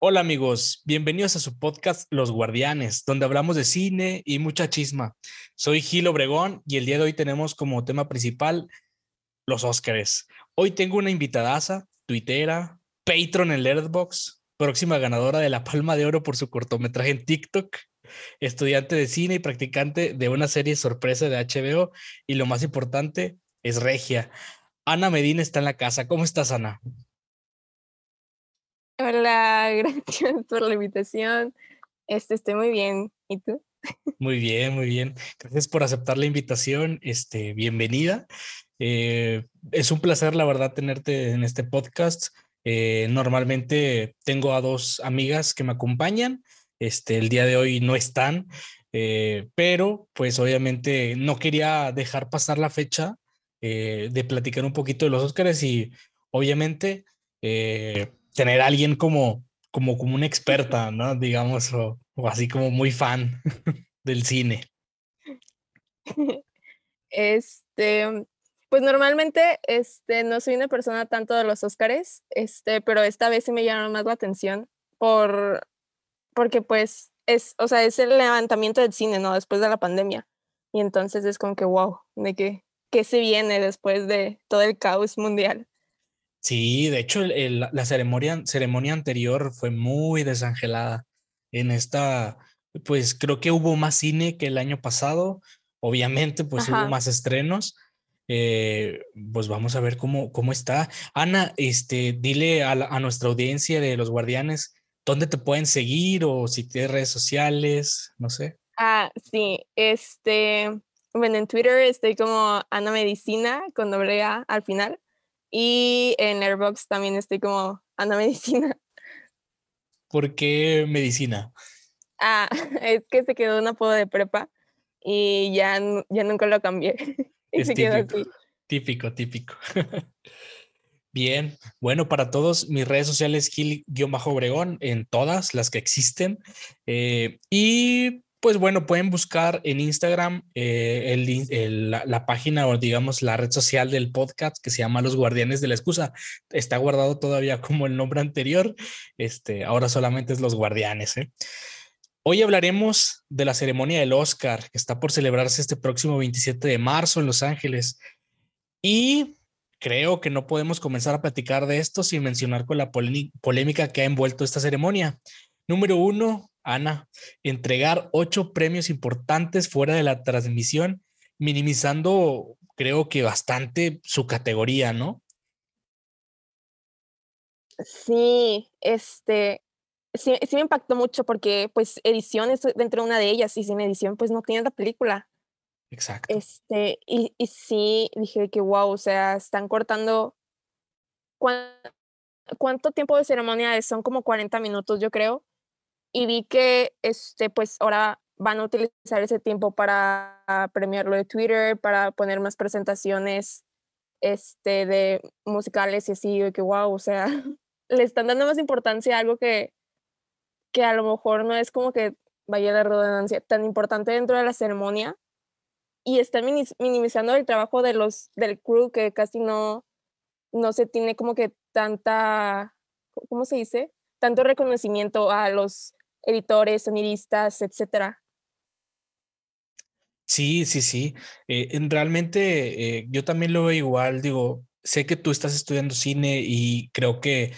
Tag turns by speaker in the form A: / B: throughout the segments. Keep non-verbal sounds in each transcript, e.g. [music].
A: Hola amigos, bienvenidos a su podcast Los Guardianes, donde hablamos de cine y mucha chisma. Soy Gil Obregón y el día de hoy tenemos como tema principal los Óscares. Hoy tengo una invitadaza, tuitera, patron en Letterboxd, próxima ganadora de la Palma de Oro por su cortometraje en TikTok, estudiante de cine y practicante de una serie sorpresa de HBO y lo más importante es regia. Ana Medina está en la casa. ¿Cómo estás, Ana?
B: Hola, [laughs] gracias por la invitación. Este, estoy muy bien. ¿Y tú?
A: Muy bien, muy bien. Gracias por aceptar la invitación. Este, bienvenida. Eh, es un placer, la verdad, tenerte en este podcast. Eh, normalmente tengo a dos amigas que me acompañan. Este, el día de hoy no están, eh, pero pues obviamente no quería dejar pasar la fecha de platicar un poquito de los Óscares y obviamente tener a alguien como, como, como una experta, ¿no? Digamos, o, o así como muy fan [laughs] del cine.
B: Este, pues normalmente este, no soy una persona tanto de los Óscares, este, pero esta vez sí me llamaron más la atención por, porque pues es, o sea, es el levantamiento del cine, ¿no? Después de la pandemia. Y entonces es como que, wow, de que, ¿qué se viene después de todo el caos mundial?
A: Sí, de hecho, el- el- la ceremonia, ceremonia anterior fue muy desangelada. En esta, pues creo que hubo más cine que el año pasado. Obviamente, pues hubo más estrenos. Eh, pues vamos a ver cómo, cómo está. Ana, este, dile a, la- a nuestra audiencia de Los Guardianes dónde te pueden seguir o si tienes redes sociales, no sé.
B: Ah, sí, este, bueno, en Twitter estoy como Ana Medicina con doble A al final. Y en Airbox también estoy como Ana [laughs] Medicina.
A: ¿Por qué medicina?
B: Ah, [laughs] es que se quedó un apodo de prepa y ya, ya nunca lo cambié. [laughs] y
A: Es
B: se quedó
A: típico.
B: así.
A: Típico, típico. Bien, bueno, para todos, mis redes sociales, Gil-Obregón, en todas las que existen. Eh, y pues bueno, pueden buscar en Instagram eh, la, página o digamos la red social del podcast que se llama Los Guardianes de la Excusa. Está guardado todavía como el nombre anterior. Este, ahora solamente es Los Guardianes. ¿eh? Hoy hablaremos de la ceremonia del Oscar, que está por celebrarse este próximo 27 de marzo en Los Ángeles. Y creo que no podemos comenzar a platicar de esto sin mencionar con la polémi- polémica que ha envuelto esta ceremonia. Número uno, Ana, entregar ocho premios importantes fuera de la transmisión, minimizando, creo que bastante su categoría, ¿no?
B: Sí, este, sí, sí me impactó mucho porque pues edición es dentro de una de ellas y sin edición pues no tienes la película.
A: Exacto.
B: Este, y, y sí dije que wow, o sea, están cortando. ¿cuán- ¿Cuánto tiempo de ceremonia es? Son como 40 minutos, yo creo. Y vi que este, pues ahora van a utilizar ese tiempo para premiarlo de Twitter, para poner más presentaciones este, de musicales y así, de que wow, o sea, [laughs] le están dando más importancia a algo que, que a lo mejor no es como que, vaya la redundancia, tan importante dentro de la ceremonia y están minimizando el trabajo de los del crew que casi no no se tiene como que tanta ¿cómo se dice? tanto reconocimiento a los editores, sonidistas, etcétera.
A: Sí, sí, sí. Eh, en- realmente eh, yo también lo veo igual. Digo, sé que tú estás estudiando cine y creo que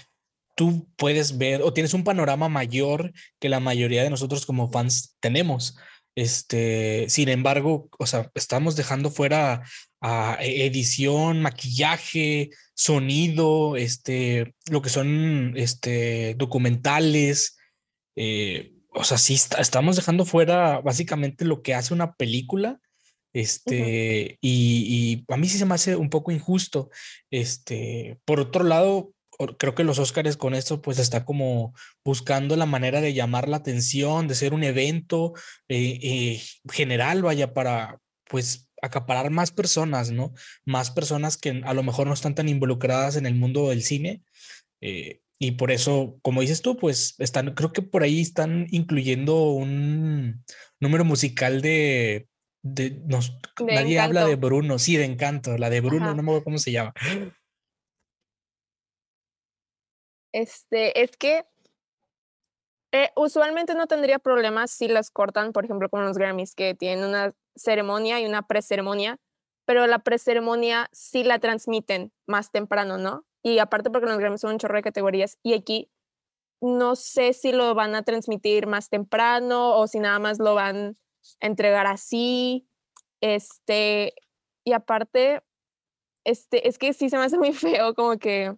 A: tú puedes ver o tienes un panorama mayor que la mayoría de nosotros como fans tenemos. Este, sin embargo, o sea, estamos dejando fuera a e- edición, maquillaje, sonido, este, lo que son este, documentales. Eh, o sea, sí, está- estamos dejando fuera básicamente lo que hace una película. Este, y, y a mí sí se me hace un poco injusto. Este, por otro lado, creo que los Óscares con esto pues está como buscando la manera de llamar la atención, de ser un evento eh, eh, general, vaya, para pues acaparar más personas, ¿no? Más personas que a lo mejor no están tan involucradas en el mundo del cine. eh, y por eso, como dices tú, pues están, creo que por ahí están incluyendo un número musical de, de
B: De
A: nadie habla de. Bruno, sí, de Encanto, la de Bruno,
B: Ajá.
A: no me acuerdo cómo se llama.
B: Este, es que eh, usualmente no tendría problemas si las cortan, por ejemplo, con los Grammys, que tienen una ceremonia y una preceremonia, pero la preceremonia sí la transmiten más temprano, ¿no? Y aparte porque los Grammys son un chorro de categorías y aquí no sé si lo van a transmitir más temprano o si nada más lo van a entregar así. Este, y aparte, este, es que sí se me hace muy [laughs] feo como que,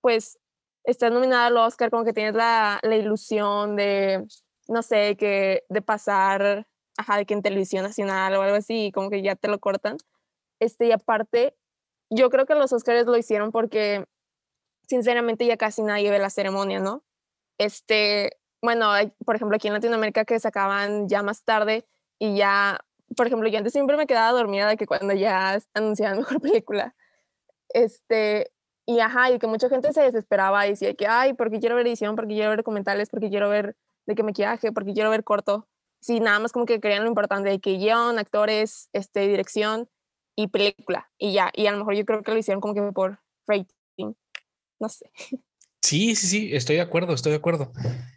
B: pues, estás nominada al Oscar, como que tienes la, la ilusión de, no sé, que de pasar, ajá, de que en televisión nacional o algo así, como que ya te lo cortan. Este, y aparte, yo creo que los Oscars lo hicieron porque, sinceramente, ya casi nadie ve la ceremonia, ¿no? Este, bueno, por ejemplo, aquí en Latinoamérica que sacaban ya más tarde y ya, por ejemplo, yo antes siempre me quedaba dormida de que cuando ya [laughs] anunciaban mejor película, este, y ajá, y que mucha gente se desesperaba y decía que, ay, porque quiero ver edición, porque quiero ver documentales, porque quiero ver de qué maquillaje, porque quiero ver corto. Sí, nada más como que querían lo importante de que guion, actores, este, dirección y película, y ya, y a lo mejor yo creo que lo hicieron como que por rating, no sé.
A: Sí, sí, sí, estoy de acuerdo, estoy de acuerdo.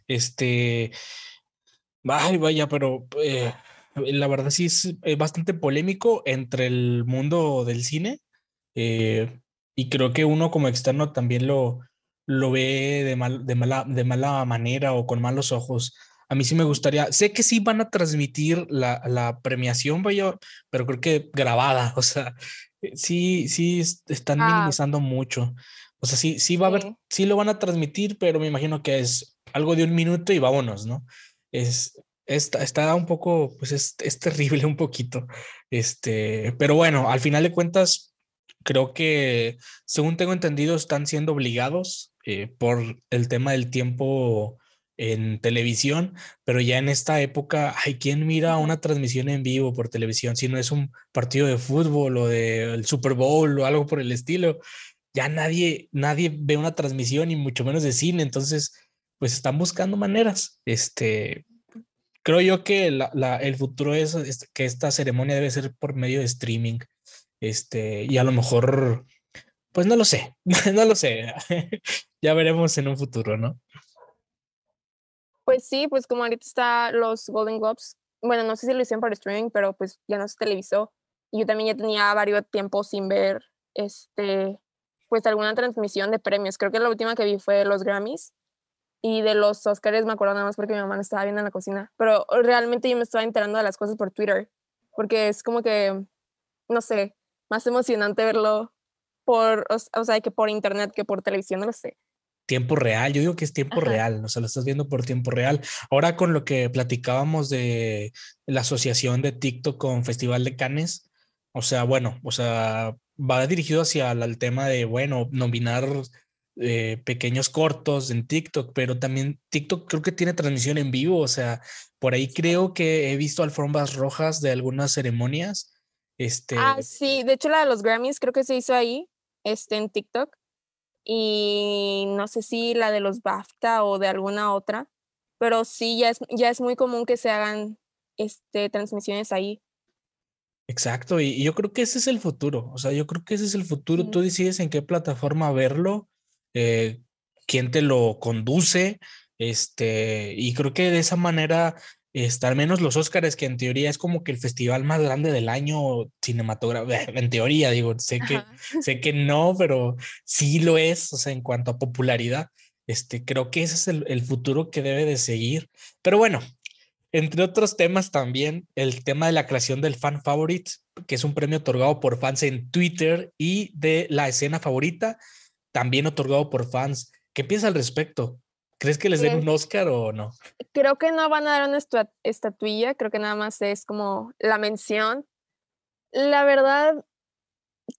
A: Este, ay, vaya, pero eh, la verdad sí es eh, bastante polémico entre el mundo del cine eh, y creo que uno como externo también lo, lo ve de, mal, de, mala, de mala manera o con malos ojos. A mí sí me gustaría, sé que sí van a transmitir la, la premiación, vaya, pero creo que grabada, [laughs] o sea, sí, sí es- están
B: Ah.
A: minimizando mucho. O sea, sí, sí va a haber,
B: Sí.
A: sí lo van a transmitir, pero me imagino que es algo de un minuto y vámonos, ¿no? Es, está, está un poco, pues es, es terrible un poquito. Este, pero bueno, al final de cuentas, creo que, según tengo entendido, están siendo obligados eh, por el tema del tiempo en televisión, pero ya en esta época, hay quien mira una transmisión en vivo por televisión, si no es un partido de fútbol o del Super Bowl o algo por el estilo ya nadie, nadie ve una transmisión y mucho menos de cine, entonces pues están buscando maneras. Este, creo yo que la, la- el futuro es, es que esta ceremonia debe ser por medio de streaming. Este, y a lo mejor, pues no lo sé, [laughs] no lo sé. [laughs] ya veremos en un futuro, ¿no?
B: Pues sí, pues como ahorita está los Golden Globes, bueno, no sé si lo hicieron por streaming, pero pues ya no se televisó. Y yo también ya tenía varios tiempos sin ver, este, pues alguna transmisión de premios. Creo que la última que vi fue los Grammys y de los Oscars me acuerdo nada más porque mi mamá no estaba viendo en la cocina. Pero realmente yo me estaba enterando de las cosas por Twitter, porque es como que, no sé, más emocionante verlo por, o, o sea, que por internet que por televisión, no lo sé.
A: Tiempo real. Yo digo que es tiempo
B: Ajá.
A: real, o sea, lo estás viendo por tiempo real. Ahora con lo que platicábamos de la asociación de TikTok con Festival de Cannes, o sea, bueno, o sea, va dirigido hacia el, el tema de, bueno, nominar eh, pequeños cortos en TikTok, pero también TikTok creo que tiene transmisión en vivo, o sea, por ahí creo que he visto alfombras rojas de algunas ceremonias. Este,
B: Ah, sí, de hecho la de los Grammys creo que se hizo ahí, este, en TikTok. Y no sé si la de los BAFTA o de alguna otra, pero sí, ya es, ya es muy común que se hagan este, transmisiones ahí.
A: Exacto, y, yo creo que ese es el futuro, o sea, yo creo que ese es el futuro, tú decides en qué plataforma verlo, eh, quién te lo conduce, este, y creo que de esa manera, este, al menos los Óscares, que en teoría es como que el festival más grande del año cinematográfico, [laughs] en teoría, digo, sé que, sé que no, pero sí lo es, o sea, en cuanto a popularidad, este, creo que ese es el, el futuro que debe de seguir. Pero bueno, entre otros temas también, el tema de la creación del fan favorite, que es un premio otorgado por fans en Twitter, y de la escena favorita, también otorgado por fans. ¿Qué piensas al respecto? ¿Crees que les den un Oscar o no?
B: Creo que no van a dar una estatuilla, creo que nada más es como la mención. La verdad,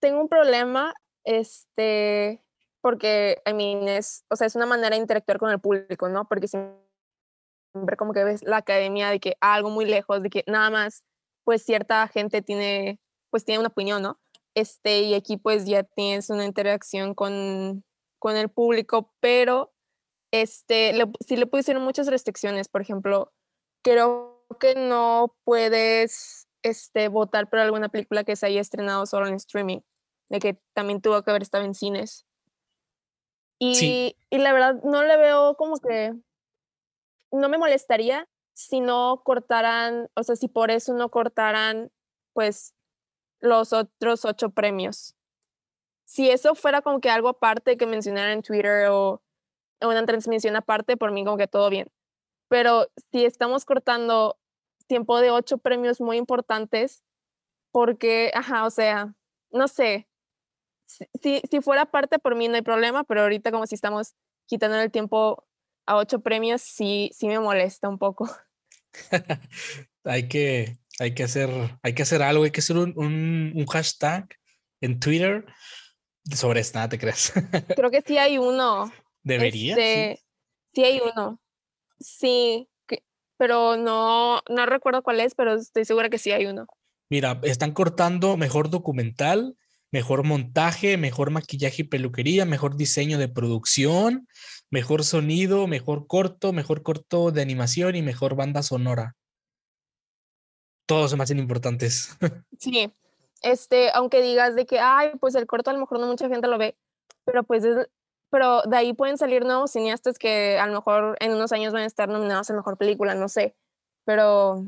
B: tengo un problema, este, porque, I mean, es, o sea, es una manera de interactuar con el público, ¿no? Porque siempre como que ves la academia de que algo muy lejos, de que nada más, pues cierta gente tiene, pues tiene una opinión, ¿no? Este, y aquí pues ya tienes una interacción con, con el público, pero este, le, sí le pusieron muchas restricciones, por ejemplo, creo que no puedes este, votar por alguna película que se haya estrenado solo en streaming, de que también tuvo que haber estado en cines. Y,
A: Sí.
B: y la verdad no le veo como que, no me molestaría si no cortaran, o sea, si por eso no cortaran, pues, los otros ocho premios. Si eso fuera como que algo aparte que mencionaran en Twitter o o una transmisión aparte, por mí como que todo bien. Pero si estamos cortando tiempo de ocho premios muy importantes, porque, ajá, o sea, no sé, si, si, fuera parte por mí no hay problema, pero ahorita como si estamos quitando el tiempo a ocho premios, sí, sí me molesta un poco. [laughs] [laughs]
A: hay que, hay que hacer, hay que hacer algo, hay que hacer un, un, un hashtag en Twitter sobre esto, nada te creas. [laughs]
B: Creo que sí hay uno.
A: Debería. sí.
B: Este, sí hay uno. Sí, que- pero no, no recuerdo cuál es, pero estoy segura que sí hay uno.
A: Mira, están cortando mejor documental, mejor montaje, mejor maquillaje y peluquería, mejor diseño de producción, mejor sonido, mejor corto, mejor corto de animación y mejor banda sonora. Todos se me hacen importantes. [laughs]
B: Sí, este, aunque digas de que, ay, pues el corto a lo mejor no mucha gente lo ve, pero pues, es- pero de ahí pueden salir nuevos cineastas que a lo mejor en unos años van a estar nominados a mejor película, no sé, pero,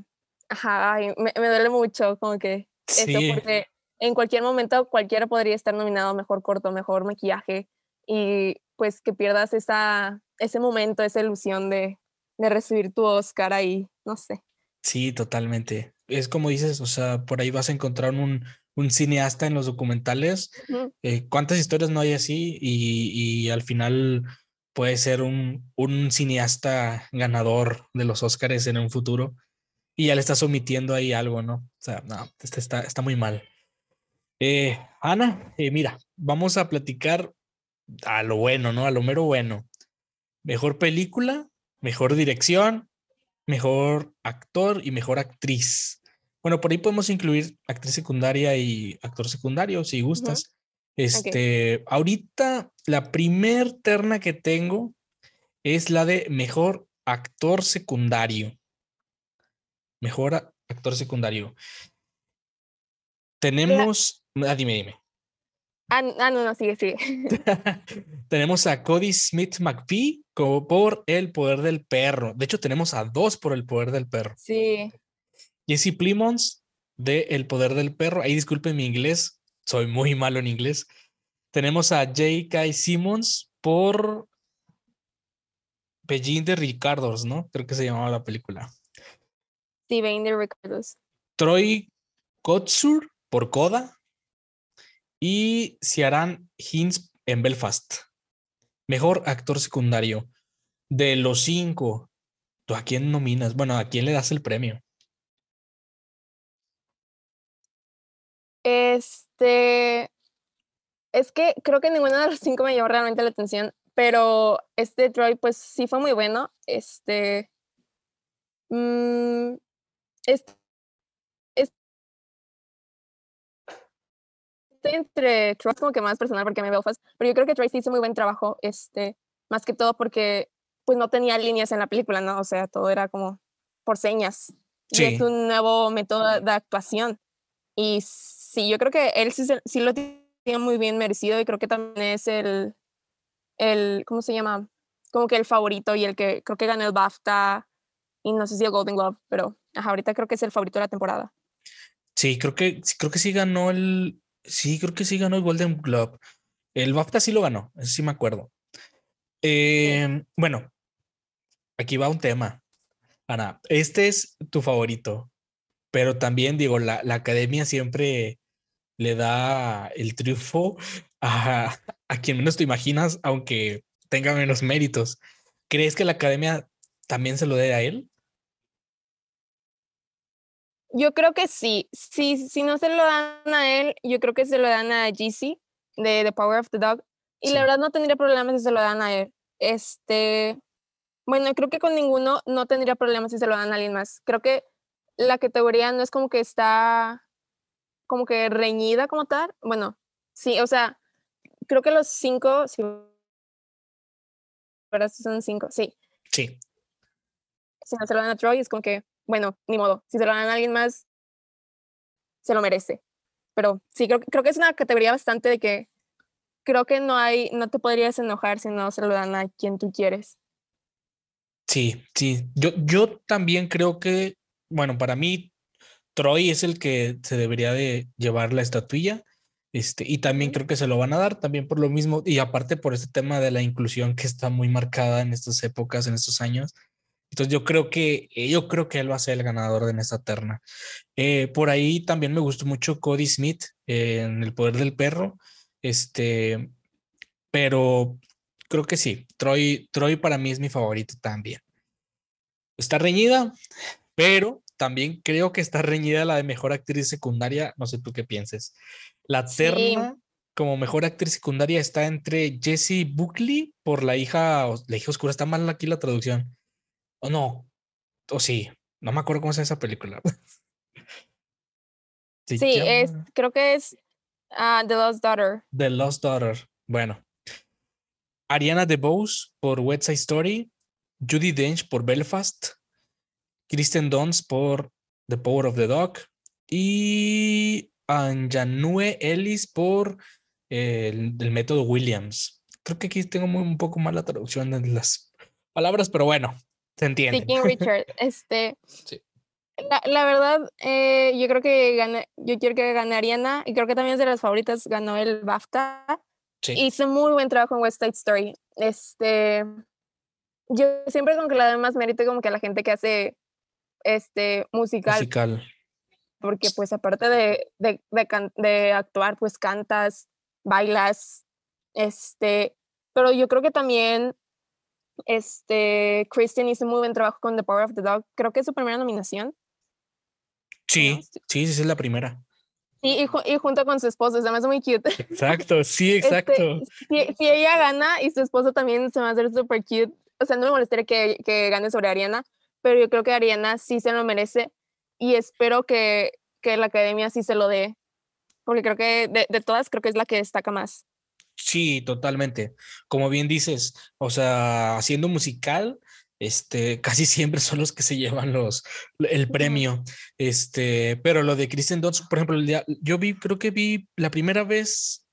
B: ajá, ay, me, me duele mucho como que eso,
A: Sí,
B: porque en cualquier momento cualquiera podría estar nominado a mejor corto, mejor maquillaje, y pues que pierdas esa, ese momento, esa ilusión de, de recibir tu Oscar ahí, no sé.
A: sí, totalmente. Es como dices, o sea, por ahí vas a encontrar un, un cineasta en los documentales. Eh, ¿cuántas historias no hay así? Y, y al final puede ser un, un cineasta ganador de los Óscares en un futuro y ya le estás omitiendo ahí algo, ¿no? O sea, no, este está, está muy mal. Eh, Ana, eh, mira, vamos a platicar a lo bueno, ¿no? A lo mero bueno. Mejor película, mejor dirección, mejor actor y mejor actriz. Bueno, por ahí podemos incluir actriz secundaria y actor secundario, si gustas. Este, ahorita la primer terna que tengo es la de mejor actor secundario. Mejor actor secundario. Tenemos, ah, dime, dime.
B: Ah, ah, no, no, sigue, sigue. [laughs] [laughs]
A: tenemos a Cody Smith McPhee co- por El Poder del Perro. De hecho, tenemos a dos por El Poder del Perro.
B: Sí.
A: Jesse Plimons de El Poder del Perro. Ahí disculpen mi inglés, soy muy malo en inglés. Tenemos a J.K. Simmons por Pellín de Ricardos, ¿no? Creo que se llamaba la película.
B: Sí, de Ricardos.
A: Troy Kotsur por Coda y Ciaran Hinds en Belfast. Mejor actor secundario. De los cinco, ¿tú a quién nominas? Bueno, ¿a quién le das el premio?
B: Este. Es que creo que ninguno de los cinco me llamó realmente la atención, pero este Troy, pues sí fue muy bueno. Este. mm, este- entre Troy, es como que más personal porque me veo fast, pero yo creo que Troy sí hizo muy buen trabajo, este, más que todo porque pues no tenía líneas en la película, ¿no? O sea, todo era como por señas. Y
A: Sí.
B: es un nuevo método de actuación. Y sí, yo creo que él sí, sí lo tiene muy bien merecido y creo que también es el, el, ¿cómo se llama? como que el favorito y el que creo que ganó el BAFTA y no sé si el Golden Globe, pero ajá, ahorita creo que es el favorito de la temporada.
A: Sí, creo que, sí, creo que sí ganó el. Sí, creo que sí ganó el Golden Globe. El BAFTA sí lo ganó, eso sí me acuerdo. Em, bueno, aquí va un tema. Ana, este es tu favorito, pero también digo, la, la academia siempre le da el triunfo a, a quien menos te imaginas, aunque tenga menos méritos. ¿Crees que la academia también se lo dé a él?
B: Yo creo que sí. Si, si no se lo dan a él, yo creo que se lo dan a GC de The Power of the Dog. Y
A: Sí.
B: la verdad no tendría problemas si se lo dan a él. Este, bueno, creo que con ninguno no tendría problemas si se lo dan a alguien más. Creo que la categoría no es como que está como que reñida como tal. Bueno, sí, o sea, creo que los cinco, sí, ¿verdad? Son cinco, sí.
A: Sí,
B: Si no se lo dan a Troy, es como que, bueno, ni modo. Si se lo dan a alguien más, se lo merece. Pero sí, creo, creo que es una categoría bastante de que creo que no hay, no te podrías enojar si no se lo dan a quien tú quieres.
A: sí, sí. Yo, yo también creo que, bueno, para mí, Troy es el que se debería de llevar la estatuilla. Este, y también creo que se lo van a dar también por lo mismo, y aparte por este tema de la inclusión que está muy marcada en estas épocas, en estos años. Entonces yo creo que eh, yo creo que él va a ser el ganador de en esta terna. Eh, por ahí también me gustó mucho Cody Smith eh, en El Poder del Perro. Este, pero creo que sí. Troy, Troy para mí es mi favorito también. Está reñida, pero también creo que está reñida la de mejor actriz secundaria. No sé tú qué pienses. La
B: Sí.
A: terna como mejor actriz secundaria está entre Jessie Buckley por la hija, la hija oscura. Está mal aquí la traducción. O no, o sí, no me acuerdo cómo se llama esa película. [laughs]
B: Sí, es, creo que es ah, The Lost Daughter.
A: The Lost Daughter. Bueno. Ariana DeBose por West Side Story. Judy Dench por Belfast. Kristen Dunst por The Power of the Dog. Y Anjanue Ellis por eh, el, el método Williams. Creo que aquí tengo muy, un poco mal la traducción de las palabras, pero bueno, se entiende.
B: Sí, King Richard. [laughs] Este,
A: Sí.
B: la, la verdad, eh, yo creo que gane, yo quiero que gane Ariana y creo que también es de las favoritas, ganó el BAFTA.
A: Sí.
B: Hizo muy buen trabajo en West Side Story. Este, yo siempre como que le doy más mérito como que a la gente que hace este musical,
A: Musical.
B: porque pues aparte de, de, de can- de actuar, pues cantas, bailas, este, pero yo creo que también este, Kristen hizo muy buen trabajo con The Power of the Dog. Creo que es su primera nominación.
A: Sí,
B: sí.
A: sí, es la primera.
B: Sí, y, ju- y junto con su esposo, se me hace muy cute.
A: Exacto, sí,
B: Este,
A: exacto.
B: si, si ella gana y su esposo también se me va a hacer súper cute, o sea, no me molestaría que, que gane sobre Ariana, pero yo creo que Ariana sí se lo merece y espero que, que la academia sí se lo dé, porque creo que de, de todas creo que es la que destaca más.
A: Sí, totalmente. Como bien dices, o sea, haciendo musical, este, casi siempre son los que se llevan los, el premio. Este, pero lo de Kristen Dunst, por ejemplo, el día- yo vi, creo que vi la primera vez,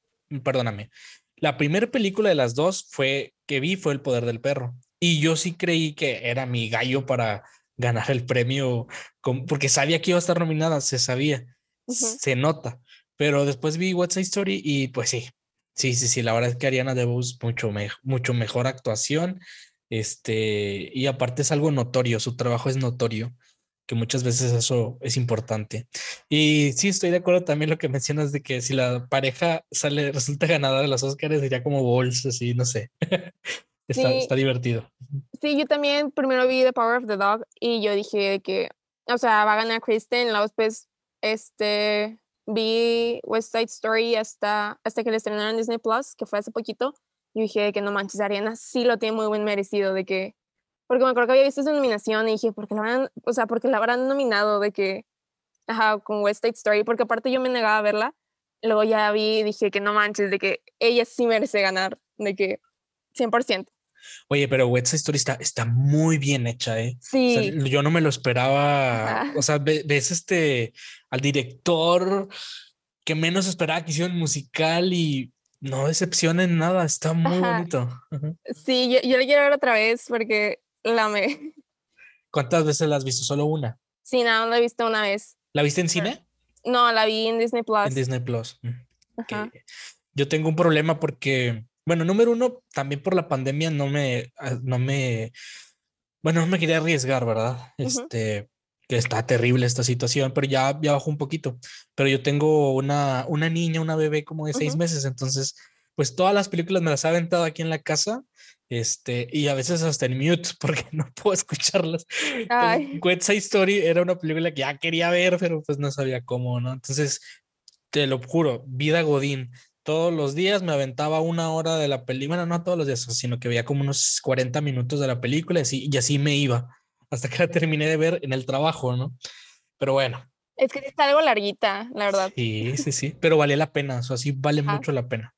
A: perdóname, la primera película de las dos fue que vi fue El Poder del Perro. Y yo sí creí que era mi gallo para ganar el premio, con- porque sabía que iba a estar nominada, se sabía, se nota. Pero después vi What's Side Story y pues sí, Sí, sí, sí, la verdad es que Ariana DeBose mucho, me- mucho mejor actuación, este, y aparte es algo notorio, su trabajo es notorio, que muchas veces eso es importante. Y sí, estoy de acuerdo también lo que mencionas de que si la pareja sale, [laughs] resulta ganadora de los Oscars, sería como bolsa, así, no sé. [laughs] Está,
B: Sí.
A: está divertido.
B: Sí, yo también primero vi The Power of the Dog y yo dije que, o sea, va a ganar Kristen, luego después, este, vi West Side Story hasta, hasta que le estrenaron en Disney Plus, que fue hace poquito, y dije que no manches, Ariana sí lo tiene muy buen merecido, de que, porque me acuerdo que había visto su nominación y dije, ¿por qué la habrán, o sea, porque la habrán nominado de que, ajá, con West Side Story, porque aparte yo me negaba a verla, luego ya vi y dije que no manches, de que ella sí merece ganar, de que 100%.
A: Oye, pero West Side Story está, está muy bien hecha, ¿eh? O sea,
B: Sí.
A: yo no me lo esperaba.
B: Ajá.
A: O sea, ve- ves este al director que menos esperaba que hiciera un musical y no decepciona en nada, está muy
B: Ajá.
A: bonito. Ujú.
B: Sí, yo, yo la quiero ver otra vez porque la amé. [laughs]
A: ¿Cuántas veces la has visto? Solo una.
B: Sí, nada, más la he visto una vez.
A: ¿La viste en cine?
B: No, la vi en Disney Plus.
A: En Disney Plus. Mm.
B: Ajá.
A: que yo tengo un problema porque, bueno, número uno, también por la pandemia no me, ah, no me, bueno, no me quería arriesgar, ¿verdad?
B: Ujú.
A: Este, que está terrible esta situación, pero ya, ya bajó un poquito. Pero yo tengo una, una niña, una bebé como de seis
B: Ujú.
A: meses, entonces, pues todas las películas me las ha aventado aquí en la casa. Este, y a veces hasta en mute [laughs] porque no puedo escucharlas. West Side Story era una película que ya quería ver, pero pues no sabía cómo, ¿no? Entonces, te lo juro, vida Godín. Todos los días me aventaba una hora de la película, bueno, no todos los días, sino que veía como unos 40 minutos de la película y así, y así me iba, hasta que la terminé de ver en el trabajo, ¿no? Pero bueno,
B: Es que está algo larguita, la verdad.
A: sí, sí, sí, pero vale la pena, o sea, sí vale
B: Ajá.
A: mucho la pena.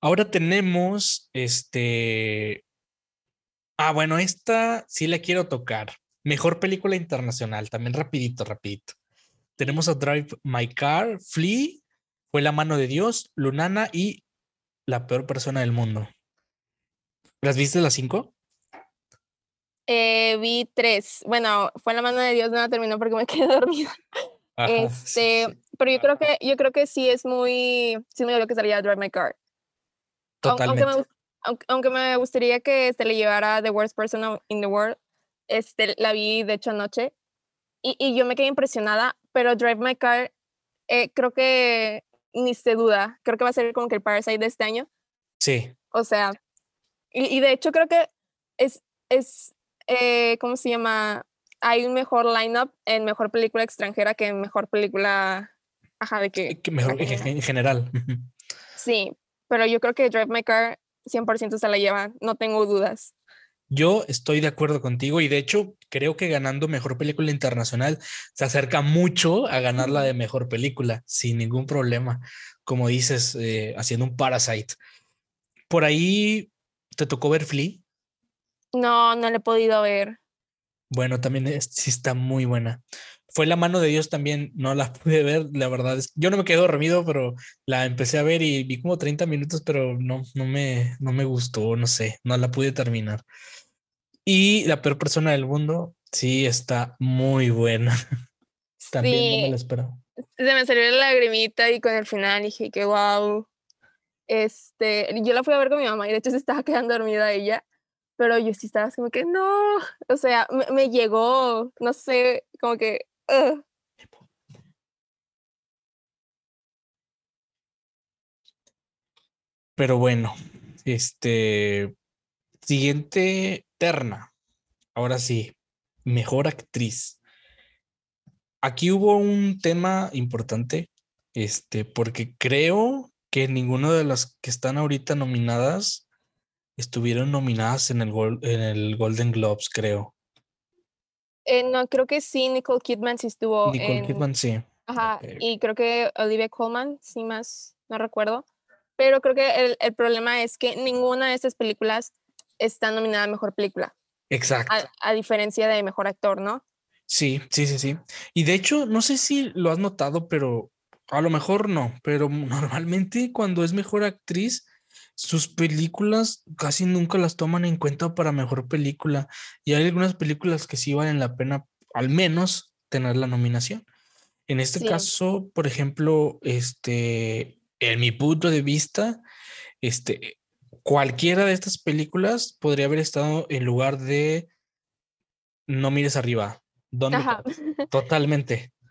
A: Ahora tenemos, este, ah, bueno, esta sí la quiero tocar. Mejor película internacional, también rapidito, rapidito. Tenemos a Drive My Car, Flea, Fue la mano de Dios, Lunana y La peor persona del mundo. ¿Las viste las cinco?
B: Eh, vi tres. Bueno, fue la mano de Dios, no la terminó porque me [laughs] quedé dormida.
A: Ajá, sí,
B: Este,
A: sí,
B: pero yo creo que, yo creo que sí es muy, sí me dio lo que salía Drive My Car. Aun- Aunque
A: totalmente.
B: me, aunque, me gustaría que se le llevara The Worst Person in the World, este, la vi de hecho anoche y, y yo me quedé impresionada, pero Drive My Car eh, creo que ni se duda, creo que va a ser como que el Parasite de este año.
A: Sí,
B: O sea, y, y de hecho creo que es, es eh, ¿cómo se llama? Hay un mejor lineup en mejor película extranjera que en mejor película, ajá, de que,
A: que mejor en, general.
B: sí, pero yo creo que Drive My Car 100% se la lleva, no tengo dudas.
A: Yo estoy de acuerdo contigo y de hecho creo que ganando mejor película internacional se acerca mucho a ganar la de mejor película sin ningún problema. Como dices, eh, haciendo un Parasite. Por ahí te tocó ver Flea.
B: No, no la he podido ver.
A: Bueno, también es- sí está muy buena. Fue la mano de Dios también, no la [laughs] pude ver, la verdad es yo no me quedé dormido, pero la empecé a ver y vi como 30 minutos, pero no, no me, no me gustó, no sé, no la pude terminar. Y la peor persona del mundo, sí, está muy buena. [laughs] También no me
B: Sí,
A: la esperaba.
B: se me salió la lagrimita y con el final dije que wow. Este, yo la fui a ver con mi mamá y de hecho se estaba [laughs] quedando dormida ella, pero yo sí estaba así como que no, o sea, me, me llegó, no sé, como que.
A: Pero bueno, este siguiente terna. Ahora sí, mejor actriz. Aquí hubo un tema importante, este, porque creo que ninguna de las que están ahorita nominadas estuvieron nominadas en el, gol- en el Golden Globes, creo.
B: Eh, no, creo que sí, Nicole Kidman sí estuvo
A: Nicole
B: en,
A: Kidman, sí.
B: ajá, y creo que Olivia Colman, sí más, no recuerdo, pero creo que el, el problema es que ninguna de estas películas está nominada a Mejor Película,
A: Exacto.
B: a, a diferencia de Mejor Actor, ¿no?
A: Sí, sí, sí, sí. Y de hecho, no sé si lo has notado, pero a lo mejor no, pero [laughs] normalmente cuando es mejor actriz, sus películas casi nunca las toman en cuenta para mejor película. Y hay algunas películas que sí valen la pena, al menos, tener la nominación. En este
B: Sí.
A: caso, por ejemplo, este, en mi punto de vista, este, cualquiera de estas películas podría haber estado en lugar de No mires arriba. Don't. Totalmente. [laughs]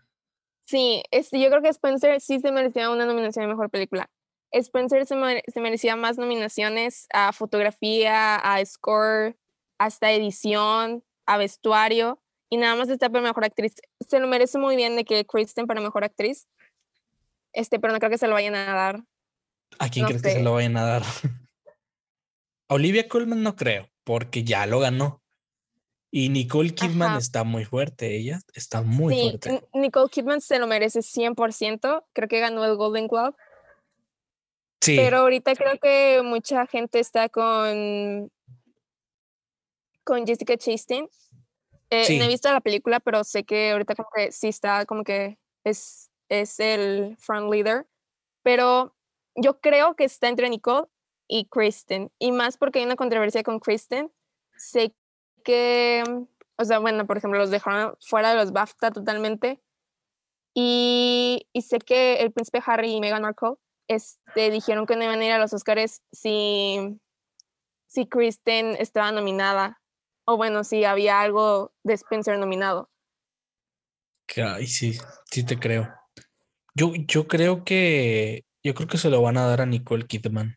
B: Sí, este, yo creo que Spencer sí se merecía una nominación a Mejor Película. Spencer se, mere- se merecía más nominaciones a fotografía, a score, hasta edición, a vestuario, y nada más está para Mejor Actriz. Se lo merece muy bien de que Kristen para Mejor Actriz, este, pero no creo que se lo vayan a dar.
A: ¿A quién
B: No
A: crees que se
B: sé.
A: lo vayan a dar? [laughs] A Olivia Colman no creo, porque ya lo ganó. Y Nicole Kidman
B: Ajá.
A: está muy fuerte, ella está muy
B: sí,
A: fuerte.
B: Nicole Kidman se lo merece 100%, creo que ganó el Golden Globe.
A: Sí,
B: Pero ahorita creo que mucha gente está con con Jessica Chastain. Eh, No he
A: Sí.
B: visto la película, pero sé que ahorita como que sí está como que es, es el front leader. Pero yo creo que está entre Nicole y Kristen. Y más porque hay una controversia con Kristen. Sé que, o sea, bueno, por ejemplo, los dejaron fuera de los BAFTA totalmente. Y, y sé que el príncipe Harry y Meghan Markle este, dijeron que no iban a ir a los Oscars si, si Kristen estaba nominada. O bueno, si había algo de Spencer nominado.
A: Ay, sí, sí te creo. Yo, yo creo que, yo creo que se lo van a dar a Nicole Kidman.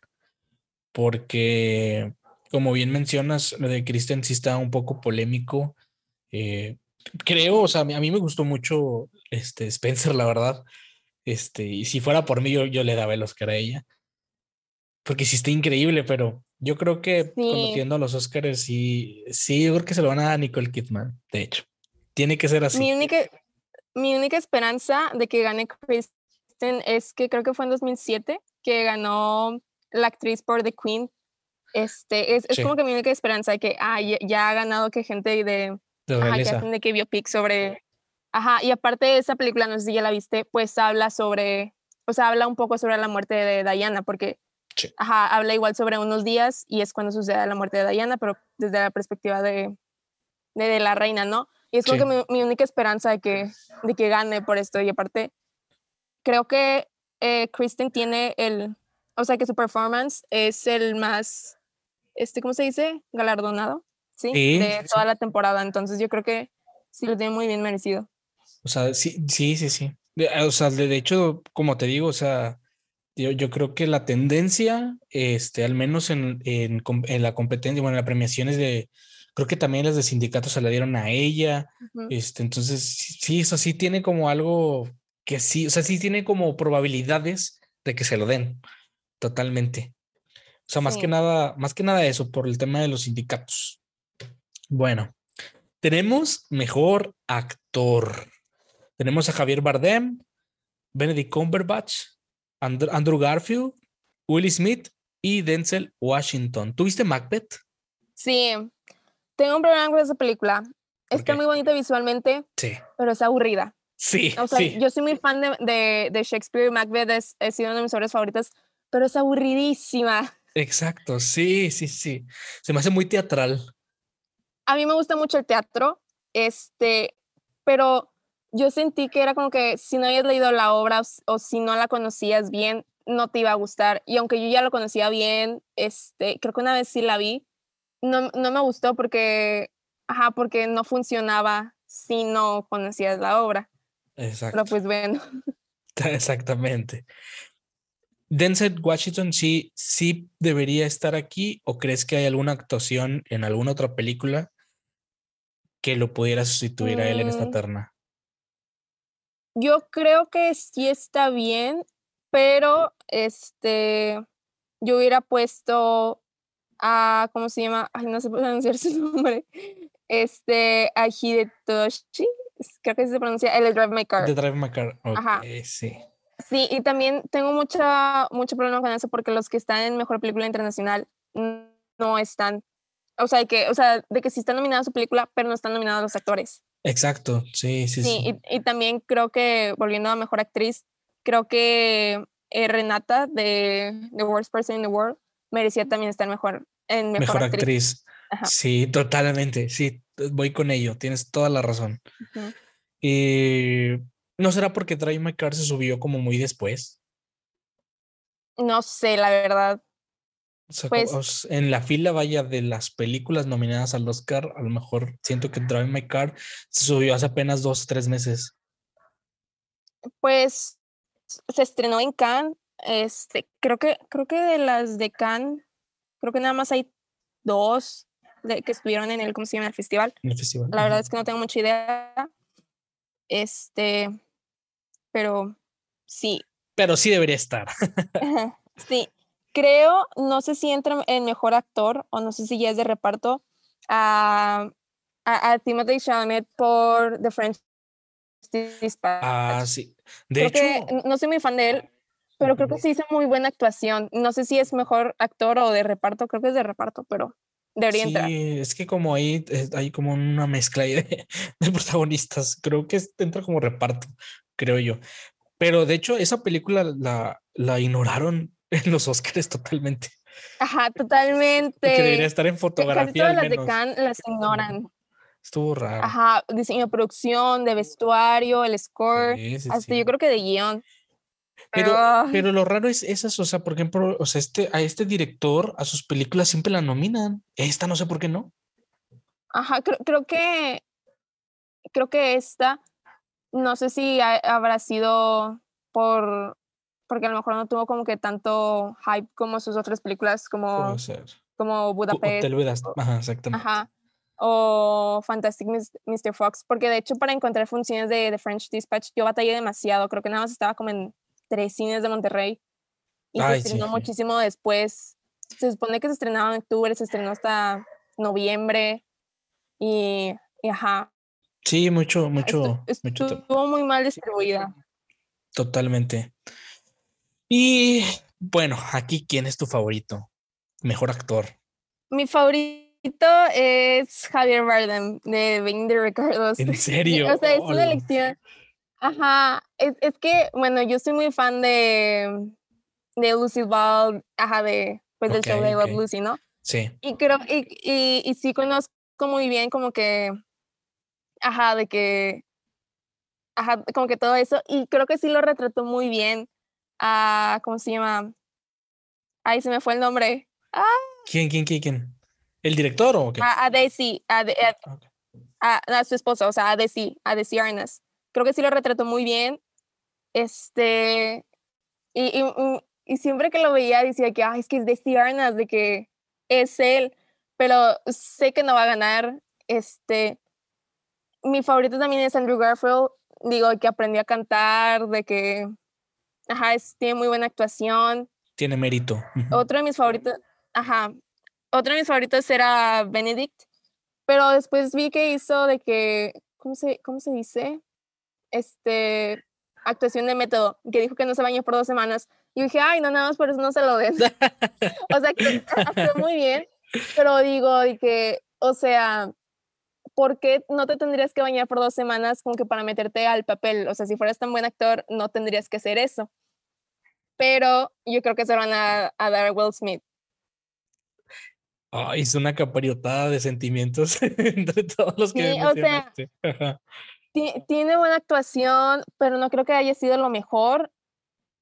A: Porque, como bien mencionas, lo de Kristen sí está un poco polémico. Eh, creo, o sea, a mí, me gustó mucho este Spencer, la verdad. Este, y si fuera por mí, yo, yo le daba el Oscar a ella. Porque sí está increíble, pero yo creo que
B: Sí.
A: conociendo a los Oscars, sí, sí, yo creo que se lo van a dar a Nicole Kidman, de hecho. Tiene que ser así.
B: Mi única, mi única esperanza de que gane Kristen es que creo que fue en 2007 que ganó la actriz por The Queen. Este, es, es
A: Sí.
B: como que mi única esperanza de que ah, ya, ya ha ganado que gente de,
A: de
B: ajá, que hacen de que biopic sobre... Ajá, y aparte de esa película, no sé si ya la viste, pues habla sobre, o sea, habla un poco sobre la muerte de Diana, porque,
A: Sí.
B: ajá, habla igual sobre unos días y es cuando sucede la muerte de Diana, pero desde la perspectiva de, de, de la reina, ¿no? Y es como
A: Sí.
B: que mi, mi única esperanza de que, de que gane por esto. Y aparte, creo que eh, Kristen tiene el, o sea, que su performance es el más, este, ¿cómo se dice? Galardonado, ¿sí?
A: Sí,
B: de
A: sí,
B: toda la temporada. Entonces yo creo que sí lo tiene muy bien merecido.
A: O sea, sí, sí, sí, sí. O sea, de hecho, como te digo, o sea, yo, yo creo que la tendencia, este, al menos en, en, en la competencia, bueno, en las premiaciones de, creo que también las de sindicatos se la dieron a ella.
B: Ujú.
A: Este, entonces, sí, sí, eso sí tiene como algo que sí, o sea, sí tiene como probabilidades de que se lo den, totalmente. O sea, más que nada, más que nada eso, por el tema de los sindicatos. Bueno, tenemos mejor actor. Tenemos a Javier Bardem, Benedict Cumberbatch, Andr- Andrew Garfield, Will Smith y Denzel Washington. ¿Tuviste Macbeth?
B: Sí, tengo un problema con esa película.
A: ¿Por
B: Está
A: qué?
B: muy bonita visualmente,
A: Sí.
B: pero es aburrida.
A: Sí,
B: O sea,
A: sí.
B: yo soy muy fan de, de, de Shakespeare y Macbeth, es, sido una de mis obras favoritas, pero es aburridísima.
A: Exacto, sí, sí, sí. Se me hace muy teatral.
B: A mí me gusta mucho el teatro, este, pero yo sentí que era como que si no habías leído la obra o, o si no la conocías bien, no te iba a gustar. Y aunque yo ya lo conocía bien, este, creo que una vez sí la vi, no, no me gustó porque, ajá, porque no funcionaba si no conocías la obra.
A: Exacto.
B: Pero pues bueno, [laughs]
A: Exactamente. Denzel Washington sí, sí debería estar aquí o crees que hay alguna actuación en alguna otra película que lo pudiera sustituir a él en esta
B: Mm.
A: terna?
B: yo creo que sí está bien, pero este, yo hubiera puesto a, ¿cómo se llama? Ay, no sé pronunciar [laughs] su nombre. Este, a Hidetoshi, creo que se pronuncia, el Drive My Car.
A: De Drive My Car.
B: Ajá.
A: Ok, sí.
B: Sí, y también tengo mucha, mucho problema con eso porque los que están en Mejor Película Internacional no están, o sea, de que, o sea, de que sí están nominados su película, pero no están nominados los actores.
A: Exacto. Sí, sí,
B: Sí,
A: sí.
B: y, y también creo que, volviendo a Mejor Actriz, creo que eh, Renata de The Worst Person in the World merecía también estar mejor en Mejor,
A: Mejor
B: Actriz.
A: actriz. Sí, totalmente. Sí, voy con ello. Tienes toda la razón. Y no será porque Drive My Car se subió como muy después.
B: No sé, la verdad.
A: O sea,
B: Pues-
A: en la fila vaya de las películas nominadas al Oscar, a lo mejor siento que Drive My Car se subió hace apenas dos o tres meses.
B: Pues se estrenó en Cannes. Este, creo que, creo que de las de Cannes, creo que nada más hay dos de, que estuvieron en el, ¿cómo se llama? el festival.
A: en el festival.
B: La verdad es que no tengo mucha idea. Este, pero sí,
A: Pero sí debería estar.
B: Ajá, Sí, creo, no sé si entra en mejor actor o no sé si ya es de reparto a, a, a Timothée Chalamet por The French Dispatch.
A: Ah, sí. De
B: creo que
A: hecho,
B: n- no soy muy fan de él, pero creo que sí hizo muy buena actuación. No sé si es mejor actor o de reparto, creo que es de reparto, pero debería entrar.
A: sí, es que como ahí eh, hay como una mezcla ahí de, [laughs] de protagonistas. Creo que entra como reparto, creo yo. Pero de hecho, esa película la, la ignoraron [laughs] en los Oscars totalmente.
B: Ajá, totalmente.
A: Que debería estar en
B: Casi
A: fotografía
B: todas
A: al
B: las de. Cannes las ignoran.
A: Estuvo raro.
B: Ajá, diseño de producción, de vestuario, el score,
A: Sí, sí,
B: hasta
A: sí.
B: yo creo que de guion.
A: Pero,
B: ay,
A: pero lo raro es esas, o sea, por ejemplo, o sea, este, a este director, a sus películas siempre la nominan. Esta no sé por qué no.
B: Ajá, creo, creo que creo que esta, no sé si ha- habrá sido por porque a lo mejor no tuvo como que tanto hype como sus otras películas como, como
A: Bu-
B: Budapest,
A: Hotel Budapest.
B: o-
A: Ajá, exactamente.
B: ajá, o Fantastic Mr. Fox, porque de hecho para encontrar funciones de, de French Dispatch yo batallé demasiado, creo que nada más estaba como en tres cines de Monterrey y
A: Ay,
B: se estrenó
A: sí.
B: muchísimo después. Se supone que se estrenaba en octubre, se estrenó hasta noviembre y, y ajá,
A: Sí, mucho, mucho, mucho. to-
B: estuvo muy mal distribuida.
A: Totalmente. Y bueno, aquí, ¿quién es tu favorito? Mejor actor.
B: Mi favorito es Javier Bardem de 20 Ricardos.
A: ¿En [laughs] serio?
B: O sea, es una elección. Ajá, es, es que, bueno, yo soy muy fan de, de Lucy Ball, ajá, de, pues del show de I Love
A: ok.
B: Lucy, ¿no?
A: Sí.
B: Y creo, y, y, y sí conozco muy bien como que, ajá, de que, ajá, como que todo eso, y creo que sí lo retrató muy bien a, ¿cómo se llama? Ay, se me fue el nombre.
A: ¿Quién, quién, quién, quién? ¿El director o qué?
B: A, a Daisy, a, de- a-
A: Ok.
B: a- a su esposa, o sea, a Daisy, a Daisy Arnaz. Creo que sí lo retrató muy bien. Este, y, y, mm, y siempre que lo veía decía que, ay, es que es Daisy Arnaz, de que es él, pero sé que no va a ganar. Este, mi favorito también es Andrew Garfield, digo, que aprendió a cantar, de que, ajá, es- tiene muy buena actuación.
A: Tiene mérito.
B: Otro de mis favoritos, ajá, otro de mis favoritos era Benedict, pero después vi que hizo de que, ¿cómo se, cómo se dice? Este, actuación de método, que dijo que no se bañó por dos semanas. Y dije, ay, no, nada más por eso no se lo den. [laughs] o sea, que [laughs] actuó muy bien, pero digo, de que, o sea, ¿por qué no te tendrías que bañar por dos semanas como que para meterte al papel? O sea, si fueras tan buen actor, no tendrías que hacer eso. Pero yo creo que se van a, a dar a Will Smith.
A: Ay, es una capariotada de sentimientos [laughs] entre todos los que
B: Sí, o sea.
A: Ajá.
B: Ti- Tiene buena actuación, pero no creo que haya sido lo mejor.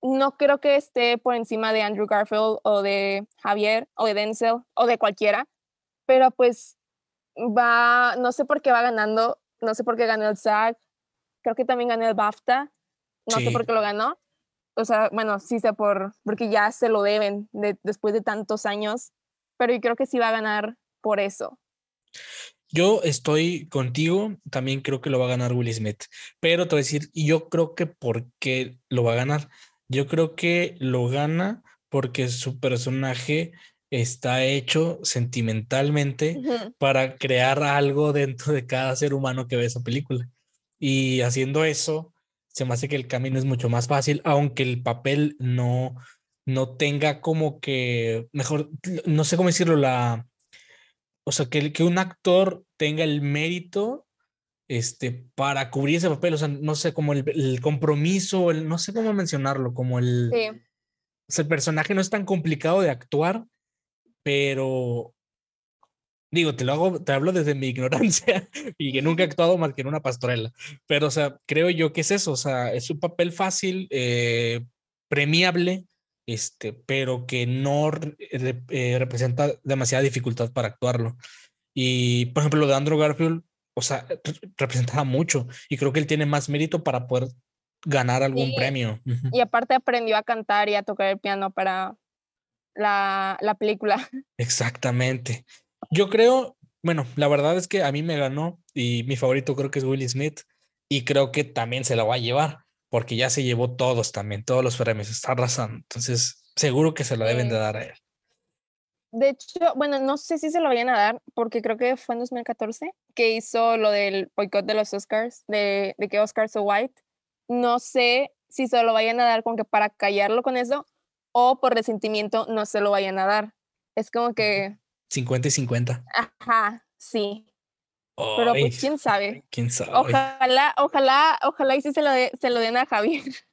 B: No creo que esté por encima de Andrew Garfield o de Javier o de Denzel o de cualquiera. Pero pues va, no sé por qué va ganando, no sé por qué ganó el SAG. Creo que también ganó el BAFTA. No sé por qué lo ganó. O sea, bueno, sí sé por, porque ya se lo deben de- después de tantos años. Pero yo creo que sí va a ganar por eso.
A: Yo estoy contigo, también creo que lo va a ganar Will Smith, pero te voy a decir, y yo creo que por qué lo va a ganar. Yo creo que lo gana porque su personaje está hecho sentimentalmente
B: Ujú.
A: para crear algo dentro de cada ser humano que ve esa película. Y haciendo eso, se me hace que el camino es mucho más fácil, aunque el papel no, no tenga como que, mejor, no sé cómo decirlo, la, o sea, que, que un actor tenga el mérito este, para cubrir ese papel, o sea, no sé, como el, el compromiso, el, no sé cómo mencionarlo, como el,
B: Sí.
A: o sea, el personaje no es tan complicado de actuar, pero digo, te lo hago, te hablo desde mi [laughs] ignorancia y que nunca he [laughs] actuado más que en una pastorela, pero o sea, creo yo que es eso, o sea, es un papel fácil, eh, premiable, este, pero que no eh, representa demasiada dificultad para actuarlo. Y por ejemplo, lo de Andrew Garfield, o sea, re- representaba mucho y creo que él tiene más mérito para poder ganar algún
B: Sí,
A: premio.
B: Y aparte aprendió a cantar y a tocar el piano para la, la película. [laughs]
A: Exactamente. Yo creo, bueno, la verdad es que a mí me ganó y mi favorito creo que es Will Smith y creo que también se lo va a llevar porque ya se llevó todos también, todos los premios, está arrasando. Entonces, seguro que se lo deben de dar a él.
B: De hecho, bueno, no sé si se lo vayan a dar, porque creo que fue en 2014 que hizo lo del boicot de los Oscars, de, de que Oscars so white. No sé si se lo vayan a dar como que para callarlo con eso o por resentimiento no se lo vayan a dar. Es como que,
A: 50 y 50.
B: ajá, sí. Pero pues quién sabe.
A: quién sabe.
B: Ojalá, ojalá, ojalá y sí se lo, de- se lo den a Javier. [laughs]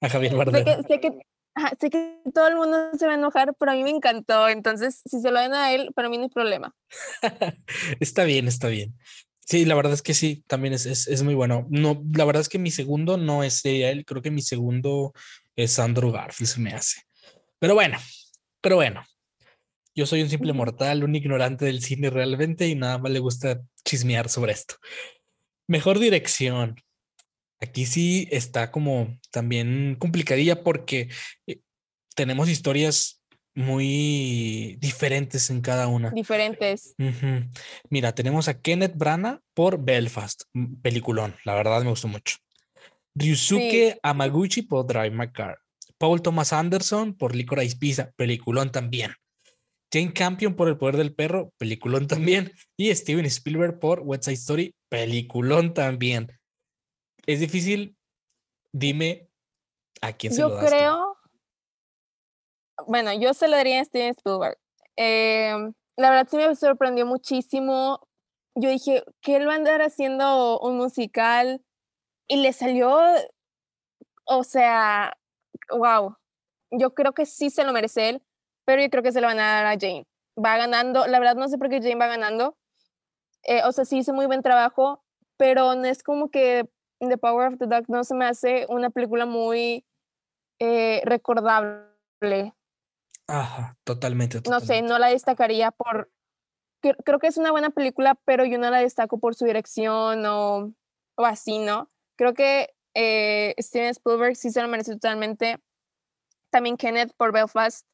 A: A Javier
B: Sé
A: Bardem.
B: que, sé que, Ajá, sé que todo el mundo se va a enojar, pero a mí me encantó. Entonces, si se lo dan a él, para mí no hay problema. [laughs]
A: Está bien, está bien. Sí, la verdad es que sí, también es, es, es muy bueno. No, la verdad es que mi segundo no es él, creo que mi segundo es Andrew Garfield, se me hace. Pero bueno, pero bueno. Yo soy un simple mortal, un ignorante del cine realmente y nada más le gusta chismear sobre esto. Mejor dirección. Aquí sí está como también complicadilla porque eh, tenemos historias muy diferentes en cada una.
B: Diferentes.
A: Mira, tenemos a Kenneth Branagh por Belfast, peliculón, la verdad me gustó mucho. Ryusuke Amaguchi por Drive My Car. Paul Thomas Anderson por Licorice Pizza, peliculón también. Jane Campion por El Poder del Perro, peliculón también. Y Steven Spielberg por West Side Story, peliculón también. Es difícil, dime a quién se lo
B: Yo
A: das tú?
B: creo. Bueno, yo se lo daría a Steven Spielberg. Em, la verdad sí me sorprendió muchísimo. Yo dije, que él va a andar haciendo un musical y le salió, o sea, wow. Yo creo que sí se lo merece él, pero yo creo que se lo van a dar a Jane. Va ganando, la verdad no sé por qué Jane va ganando. Eh, o sea, sí hizo muy buen trabajo, pero no es como que The Power of the Dog no se me hace una película muy eh, recordable.
A: Ajá, totalmente,
B: No sé,
A: totalmente.
B: no la destacaría por... cre- Creo que es una buena película, pero yo no la destaco por su dirección o, o así, ¿no? Creo que eh, Steven Spielberg sí se lo merece totalmente. También Kenneth por Belfast.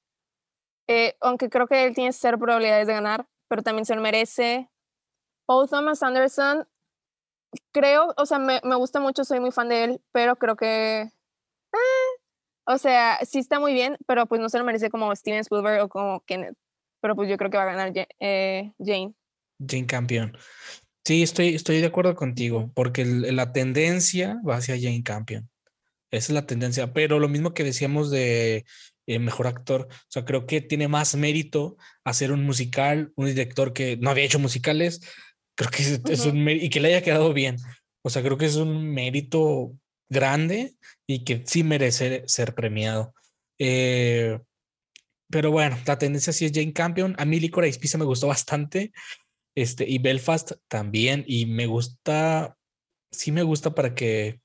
B: eh, aunque creo que él tiene cero probabilidades de ganar, pero también se lo merece. Paul Thomas Anderson, creo, o sea, me, me gusta mucho, soy muy fan de él, pero creo que... eh, o sea, sí está muy bien, pero pues no se lo merece como Steven Spielberg o como Kenneth. Pero pues yo creo que va a ganar Ja- Jane.
A: Jane Campion. Sí, estoy, estoy de acuerdo contigo, porque el- la tendencia va hacia Jane Campion. Esa es la tendencia, pero lo mismo que decíamos de eh, mejor actor, o sea, creo que tiene más mérito hacer un musical, un director que no había hecho musicales, creo que es, es
B: Ujú.
A: un mérito y que le haya quedado bien. O sea, creo que es un mérito grande y que sí merece ser premiado. Eh, pero bueno, la tendencia sí es Jane Campion. A mí Licorice Pizza me gustó bastante. Este, y Belfast también. Y me gusta, sí me gusta para que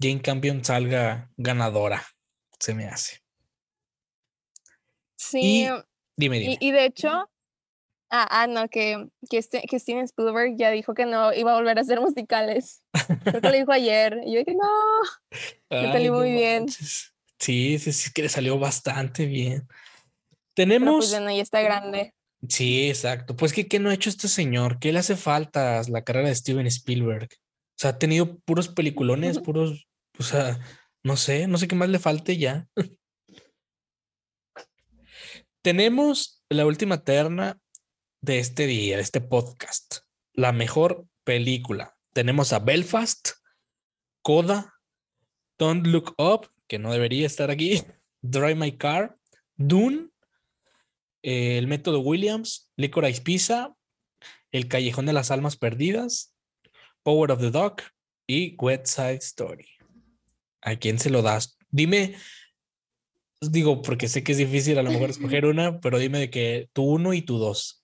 A: Jane Campion salga ganadora, se me hace.
B: Sí,
A: Y dime, dime.
B: y, y de hecho, ah, ah, no, que, que, este, que Steven Spielberg ya dijo que no iba a volver a hacer musicales. Creo que lo dijo ayer. Y yo dije, no,
A: Ay,
B: salió
A: no
B: muy bien.
A: Sí, sí, sí, que le salió bastante bien.
B: Pero
A: Tenemos.
B: pues bueno, ya está grande.
A: Sí, exacto. Pues que qué no ha hecho este señor, ¿qué le hace falta a la carrera de Steven Spielberg? O sea, ha tenido puros peliculones, [laughs] puros, o sea, no sé, no sé qué más le falte ya. [laughs] Tenemos la última terna de este día, de este podcast. La mejor película. Tenemos a Belfast, Coda, Don't Look Up, que no debería estar aquí, [laughs] Drive My Car, Dune, eh, El Método Williams, Licorice Pizza, El Callejón de las Almas Perdidas, Power of the Dog y West Side Story. ¿A quién se lo das? Dime, digo, porque sé que es difícil a lo mejor [laughs] escoger una, pero dime de que tu uno y tu dos.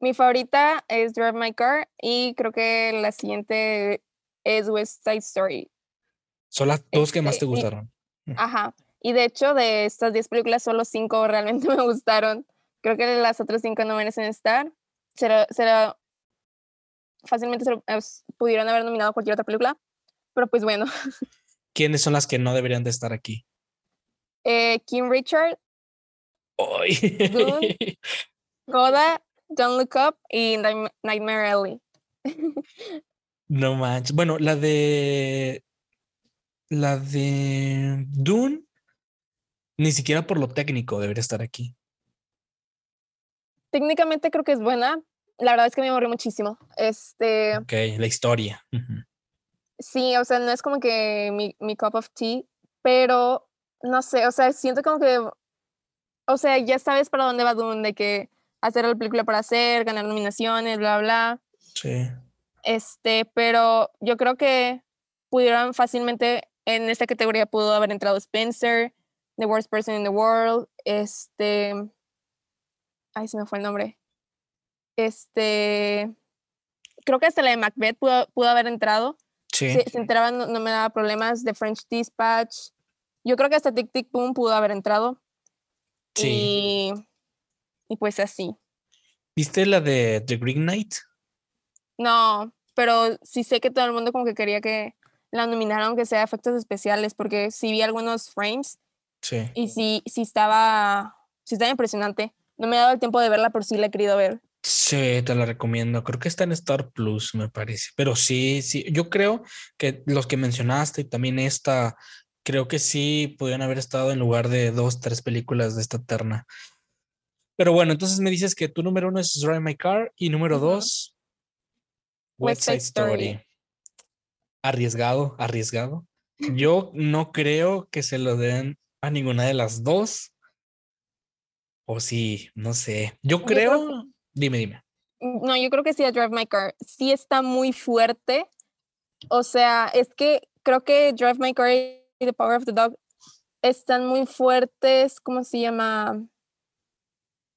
B: Mi favorita es Drive My Car y creo que la siguiente es West Side Story.
A: Son las dos que más te
B: Este, y-
A: gustaron.
B: Ajá. Y de hecho, de estas 10 películas, solo 5 realmente [laughs] me gustaron. Creo que las otras 5 no merecen estar. Será, será fácilmente se es- pudieron haber nominado cualquier otra película. Pero pues bueno, [laughs]
A: ¿Quiénes son las que no deberían de estar aquí?
B: eh, Kim Richard. Dune. [laughs] Coda, Don't Look Up y Nightma- Nightmare Alley.
A: No manches. Bueno, la de. La de Dune. Ni siquiera por lo técnico debería estar aquí.
B: Técnicamente creo que es buena. La verdad es que me aburrí muchísimo. Este,
A: Ok, la historia.
B: Sí, o sea, no es como que mi, mi cup of tea, pero no sé, o sea, siento como que, o sea, ya sabes para dónde va Dune, de que hacer la película para hacer, ganar nominaciones, bla, bla.
A: Sí.
B: Este, pero yo creo que pudieron fácilmente, en esta categoría pudo haber entrado Spencer, The Worst Person in the World, este, ay, se me fue el nombre. Este, creo que hasta la de Macbeth pudo, pudo haber entrado.
A: Sí.
B: Si se enteraba no, no me daba problemas. The French Dispatch. Yo creo que hasta Tic Tic Boom pudo haber entrado.
A: Sí.
B: Y, y pues así.
A: ¿Viste la de The Green Knight?
B: No, pero sí sé que todo el mundo como que quería que la nominaran aunque sea efectos especiales, porque sí vi algunos frames
A: Sí.
B: y sí, sí estaba, sí estaba impresionante. No me he dado el tiempo de verla, pero sí la he querido ver.
A: Sí, te la recomiendo. Creo que está en Star Plus, me parece. Pero sí, sí. Yo creo que los que mencionaste y también esta, creo que sí podrían haber estado en lugar de dos, tres películas de esta terna. Pero bueno, entonces me dices que tu número uno es Drive My Car y número dos, West Side
B: Side Story.
A: Story. Arriesgado, arriesgado. Yo no creo que se lo den a ninguna de las dos. O sí, no sé. Yo
B: creo.
A: Dime, dime.
B: No, yo creo que sí a Drive My Car. Sí está muy fuerte. O sea, es que creo que Drive My Car y The Power of the Dog están muy fuertes. ¿Cómo se llama?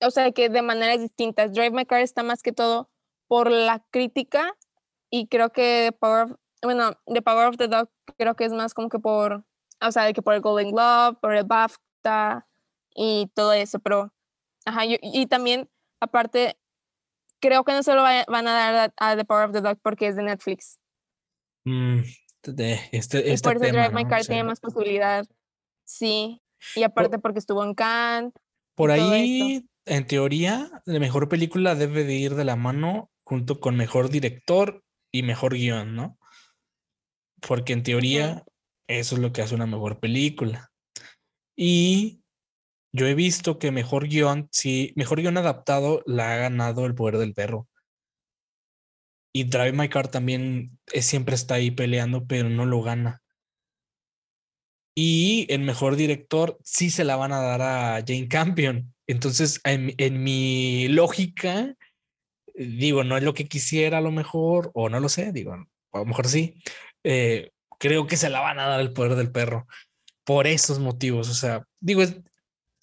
B: O sea, que de maneras distintas. Drive My Car está más que todo por la crítica y creo que The Power of, bueno, The Power of the Dog creo que es más como que por, o sea, de que por el Golden Globe, por el BAFTA y todo eso, pero, ajá, yo- y también, aparte, creo que no se lo van a dar a, a The Power of the Dog porque es de Netflix.
A: Mm, este, este
B: por eso
A: tema,
B: Drive My
A: ¿no?
B: Car
A: Sí.
B: tiene más posibilidad. Sí. Y aparte porque estuvo en Cannes.
A: Por ahí, en teoría, la mejor película debe de ir de la mano junto con mejor director y mejor guion, ¿no? Porque en teoría eso es lo que hace una mejor película. Y yo he visto que mejor guion, sí, mejor guion adaptado la ha ganado El Poder del Perro. Y Drive My Car también eh, siempre está ahí peleando, pero no lo gana. Y el mejor director sí se la van a dar a Jane Campion. Entonces, en, en mi lógica, digo, no es lo que quisiera a lo mejor, o no lo sé, digo, a lo mejor sí. eh, creo que se la van a dar el poder del perro por esos motivos. O sea, digo,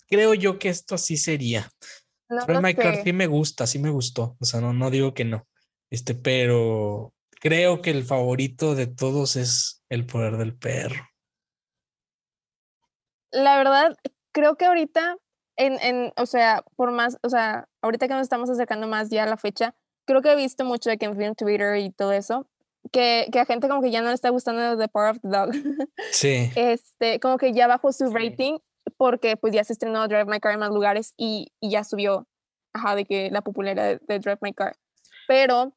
A: creo yo que esto así sería.
B: No
A: Car
B: sé.
A: sí me gusta, sí me gustó. O sea, no, no digo que no. Este, pero creo que el favorito de todos es el poder del perro.
B: La verdad, creo que ahorita, en, en, o sea, por más, o sea, ahorita que nos estamos acercando más ya a la fecha, creo que he visto mucho de que en film Twitter y todo eso, que, que a gente como que ya no le está gustando The Power of the Dog. [laughs]
A: Sí.
B: este, como que ya bajó su rating porque pues ya se estrenó Drive My Car en más lugares y, y ya subió, ajá, de que la popularidad de, de Drive My Car. Pero,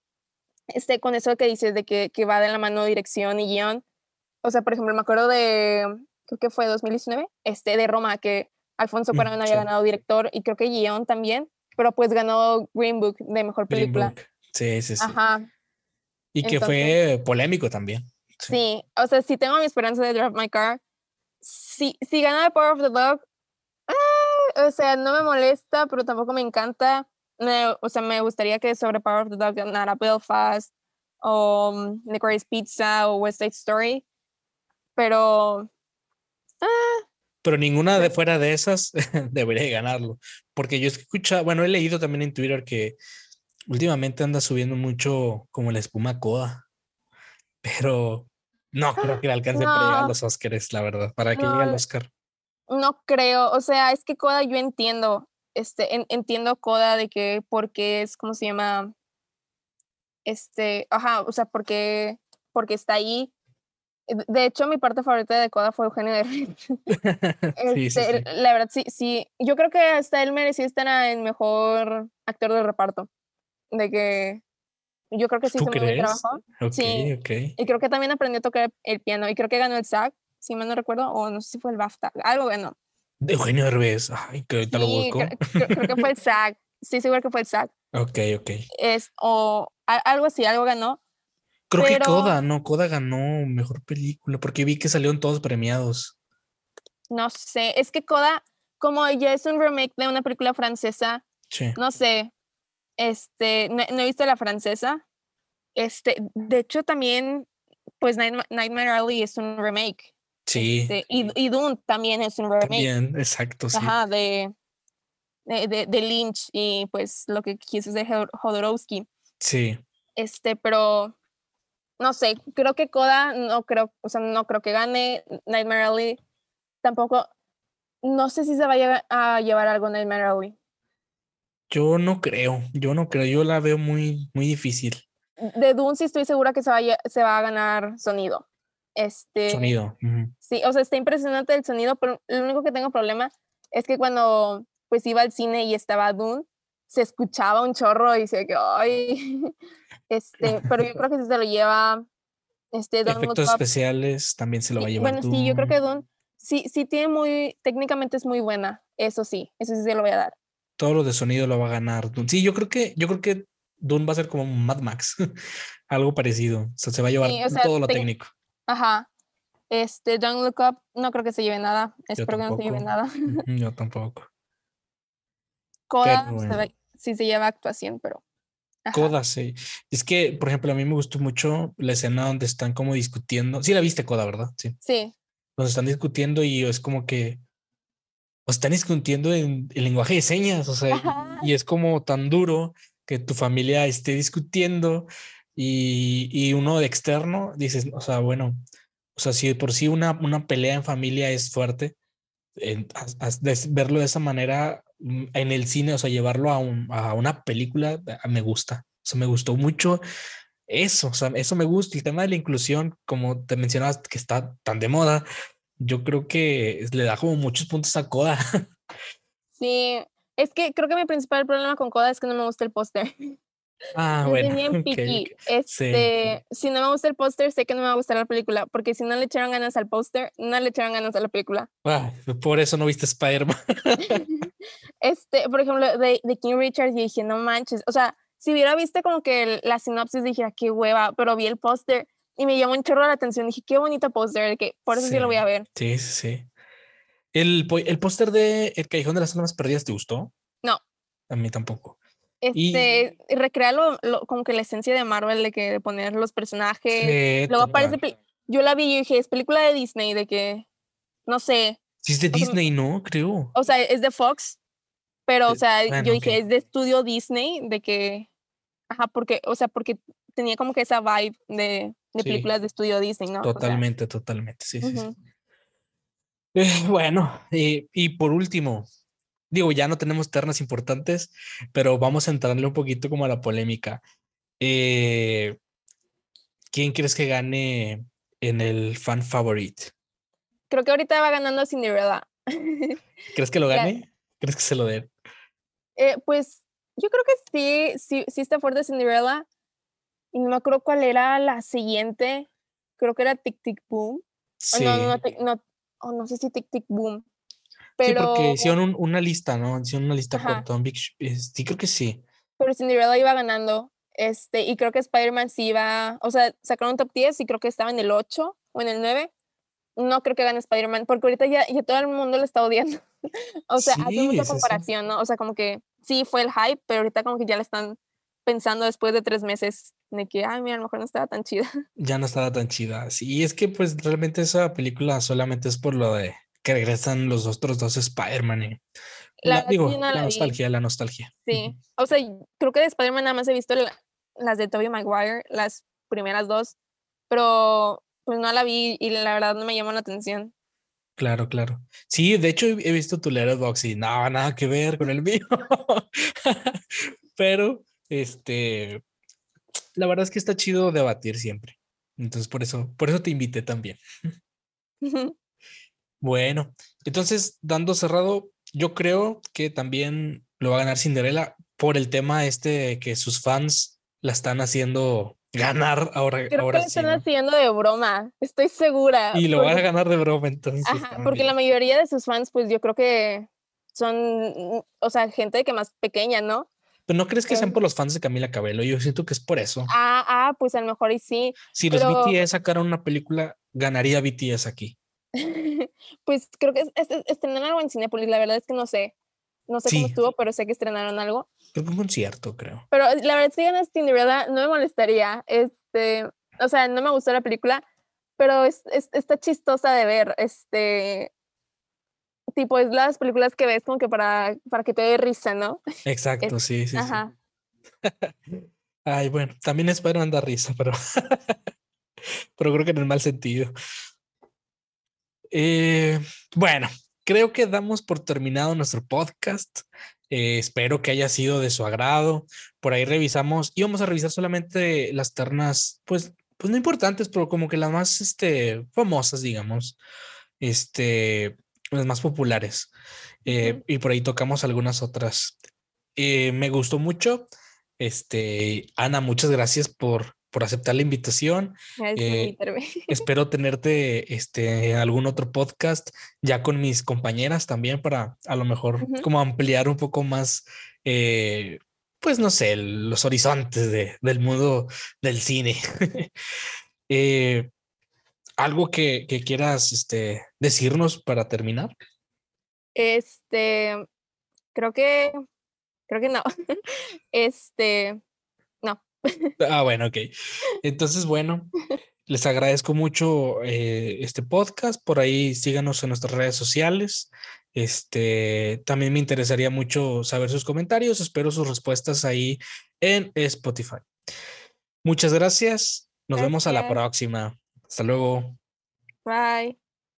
B: este, con eso que dices de que, que va de la mano dirección y guion, o sea, por ejemplo, me acuerdo de, creo que fue 2019, este, de Roma, que Alfonso
A: Mm,
B: Cuarón había
A: sí.
B: ganado director y creo que guion también, pero pues ganó Green Book de mejor
A: Green
B: película.
A: Book. Sí, sí, sí.
B: Ajá,
A: Y que fue polémico también. Sí.
B: Sí, o sea, si tengo mi esperanza de Drive My Car, si, si gana The Power of the Dog, ah, o sea, no me molesta, pero tampoco me encanta. Me- o sea, me gustaría que sobre Power of the Dog ganara Belfast, o um, Licorice Pizza, o West Side Story, pero
A: Pero ninguna de fuera de esas [laughs] debería de ganarlo. Porque yo he escuchado, bueno, he leído también en Twitter que últimamente anda subiendo mucho como la espuma coda. Pero no creo que le alcance para llegar a
B: No.
A: los Oscars, la verdad, para que llegue al
B: No,
A: Oscar.
B: no creo. O sea, es que Coda yo entiendo, este, en- entiendo Coda de que porque es, ¿cómo se llama? Este, ajá, o sea, porque, porque está ahí. De- hecho, mi parte favorita de Coda fue Eugenio Derbez. [laughs]
A: sí, sí,
B: Este,
A: sí.
B: La verdad, sí, sí. Yo creo que hasta él merecía estar en mejor actor de reparto. De que yo creo que sí
A: ¿Tú
B: hizo muy buen
A: crees?
B: trabajo. Sí. Y creo que también aprendió a tocar el piano. Y creo que ganó el SAG, si mal no recuerdo, o no sé si fue el BAFTA. Algo ganó.
A: De Eugenio Derbez. Ay, que ahorita lo
B: Sí,
A: busco.
B: cre- cre- creo, que fue el [laughs] SAG. Sí, seguro que fue el SAG.
A: Ok, ok.
B: Es, o a- algo así, algo ganó.
A: Creo que Coda, no, Coda ganó mejor película porque vi que salieron todos premiados.
B: No sé. Es que Coda, como ya es un remake de una película francesa,
A: Sí.
B: no sé, este, no, no he visto la francesa. Este, de hecho también, pues Nightma- Nightmare Alley es un remake.
A: Sí,
B: este, y, y Dune también es un remake.
A: también, exacto, sí.
B: Ajá, de, de, de- Lynch y pues lo que quiso de Jod- Jodorowsky.
A: Sí,
B: Este, pero no sé, creo que Coda no creo, o sea, no creo que gane. Nightmare Alley tampoco. No sé si se vaya a llevar algo Nightmare Alley.
A: Yo no creo, yo no creo, yo la veo muy, muy difícil.
B: De Dune sí estoy segura que se va a, lle- se va a ganar sonido. Este,
A: Sonido. ujú.
B: Sí, o sea, está impresionante el sonido, pero lo único que tengo problema es que cuando pues iba al cine y estaba Dune, se escuchaba un chorro y decía que, ay, [laughs] este, pero yo creo que si se lo lleva, este, Look
A: Efectos especiales también se lo va a llevar
B: bueno, sí, yo creo
A: Dune.
B: que Dune, sí, sí tiene muy, técnicamente es muy buena, eso sí, eso sí se lo voy a dar.
A: Todo lo de sonido lo va a ganar Dune. Sí, yo creo que, yo creo que Dune va a ser como un Mad Max, [laughs] algo parecido. O sea, se va a llevar
B: Sí, o sea,
A: todo lo técnico.
B: Ajá, este, Don't Look Up, no creo que se lleve nada, espero que no se lleve nada. [laughs]
A: Yo tampoco.
B: Coda, se
A: bueno.
B: sí se lleva actuación, pero... ajá.
A: Coda, sí. Es que, por ejemplo, a mí me gustó mucho la escena donde están como discutiendo. Sí, la viste, Coda, ¿verdad? Sí.
B: Sí,
A: Donde están discutiendo y es como que. O están discutiendo en el lenguaje de señas, o sea,
B: Ajá.
A: y es como tan duro que tu familia esté discutiendo y, y uno de externo dices, o sea, bueno, o sea, si por sí una, una pelea en familia es fuerte, en- des- verlo de esa manera mm, en el cine, o sea, llevarlo a, un- a una película, ah, me gusta. O sea, me gustó mucho eso, o sea, eso me gusta. El tema de la inclusión, como te mencionabas, que está tan de moda, yo creo que le da como muchos puntos a Coda. [laughs]
B: Sí, es que creo que mi principal problema con Coda es que no me gusta el póster.
A: Ah, bueno.
B: bien [laughs]
A: ok,
B: picky.
A: ok.
B: Este, si no me gusta el póster, sé que no me va a gustar la película, porque si no le echaron ganas al póster, no le echaron ganas a la película.
A: Ay, por eso no viste Spider-Man. [laughs]
B: Este, por ejemplo, de, de King Richard, yo dije, no manches. O sea, si hubiera visto como que el- la sinopsis, dijera, qué hueva, pero vi el póster y me llamó un chorro la atención. Dije, qué bonito póster, de que por eso sí. lo voy a
A: Sí.
B: ver.
A: Sí, sí, sí. ¿El, el póster de El Callejón de las Almas Perdidas te gustó?
B: No.
A: A mí tampoco. Y-
B: Este, recrea lo- lo- como que la esencia de Marvel, de que de poner los personajes.
A: Sí,
B: Luego aparece,
A: total.
B: pel- yo la vi y dije, es película de Disney, de que, no sé,
A: Sí, es de
B: sea,
A: Disney, ¿no? Creo.
B: o sea, es de Fox, pero, o sea,
A: bueno,
B: yo dije,
A: ok.
B: es de estudio Disney, de que, ajá, porque, o sea, porque tenía como que esa vibe de, de
A: Sí.
B: películas de estudio Disney, ¿no? O sea,
A: Totalmente, totalmente. Sí, sí, sí. Eh, bueno, y, y por último, digo, ya no tenemos ternas importantes, pero vamos a entrarle un poquito como a la polémica. Eh, ¿quién crees que gane en el fan favorite?
B: Creo que ahorita va ganando Cinderella. [laughs]
A: ¿Crees que lo gane? ¿Crees que se lo den?
B: Eh, pues yo creo que sí, sí, sí está fuerte Cinderella. Y no me acuerdo cuál era la siguiente. Creo que era Tic Tic Boom. O
A: Sí,
B: no, no, no, no, o no sé si Tic Tic Boom.
A: sí,
B: Pero,
A: porque hicieron un- una lista, ¿no? Hicieron una lista
B: Ajá.
A: por Tom Big eh, Sí, creo que sí.
B: pero Cinderella iba ganando. Este, y creo que Spider-Man sí iba, o sea, sacaron un top 10 y creo que estaba en el 8 o en el 9. No creo que gane Spider-Man, porque ahorita ya, ya todo el mundo lo está odiando. [laughs] o sea, hace
A: Sí,
B: mucha
A: sí, sí.
B: comparación, ¿no? O sea, como que sí fue el hype, pero ahorita como que ya le están pensando después de tres meses de que, ay, mira, a lo mejor no estaba tan chida. [laughs]
A: Ya no estaba tan chida. Sí, y es que pues realmente esa película solamente es por lo de que regresan los otros dos Spider-Man. y-
B: La
A: la- digo,
B: no
A: la
B: la
A: nostalgia, la nostalgia.
B: Sí. O sea, creo que de Spider-Man nada más he visto la- las de Tobey Maguire, las primeras dos, pero pues no la vi y la verdad no me llamó la atención.
A: Claro, claro. Sí, de hecho he visto tu Letterboxd y no, nada que ver con el mío. [laughs] Pero, este, la verdad es que está chido debatir siempre. Entonces, por eso, por eso te invité también. Bueno, entonces, dando cerrado, yo creo que también lo va a ganar Cinderella por el tema este de que sus fans la están haciendo ganar ahora,
B: Creo que
A: ahora
B: lo
A: sí.
B: están
A: ¿no?
B: haciendo de broma, estoy segura.
A: Y lo van a
B: porque-
A: ganar de broma, entonces.
B: Ajá, porque la mayoría de sus fans, pues yo creo que son, o sea, gente que más pequeña, ¿no?
A: Pero no crees que sean por los fans de Camila Cabello, yo siento que es por eso.
B: Ah, ah, pues a lo mejor y sí.
A: Si los
B: pero-
A: BTS sacaran una película, ganaría BTS aquí. [laughs]
B: pues creo que es- es- es- estrenaron algo en Cinepolis, la verdad es que no sé. No sé cómo
A: Sí.
B: estuvo, pero sé que estrenaron algo.
A: Creo que un concierto, creo.
B: Pero la verdad, si ganas Cinderella, no me molestaría. Este, o sea, no me gustó la película, pero es, es- está chistosa de ver, este, tipo, es las películas que ves como que para, para que te dé risa, ¿no?
A: Exacto, sí, sí, sí.
B: Ajá. [laughs]
A: Ay, bueno, también Spider-Man da risa, pero, [laughs] pero creo que en el mal sentido. Eh, bueno, creo que damos por terminado nuestro podcast. Eh, espero que haya sido de su agrado. Por ahí revisamos, íbamos a revisar solamente las ternas, pues, pues no importantes, pero como que las más este, famosas, digamos, este, las más populares. Eh. Y por ahí tocamos algunas otras. Eh, me gustó mucho. Este, Ana, muchas gracias por, por aceptar la invitación. Eh. [laughs] Espero tenerte este, en algún otro podcast ya con mis compañeras también para a lo mejor como ampliar un poco más, eh, pues no sé, los horizontes de- del mundo del cine. [laughs] Eh, ¿Algo que, que quieras este, decirnos para terminar?
B: Este, creo que, creo que no. [laughs] Este, no. [laughs]
A: Ah, bueno, ok. Entonces, bueno, les agradezco mucho eh, este podcast. Por ahí síganos en nuestras redes sociales. Este, también me interesaría mucho saber sus comentarios. Espero sus respuestas ahí en Spotify. Muchas gracias. Nos vemos a la próxima. Hasta luego.
B: Bye.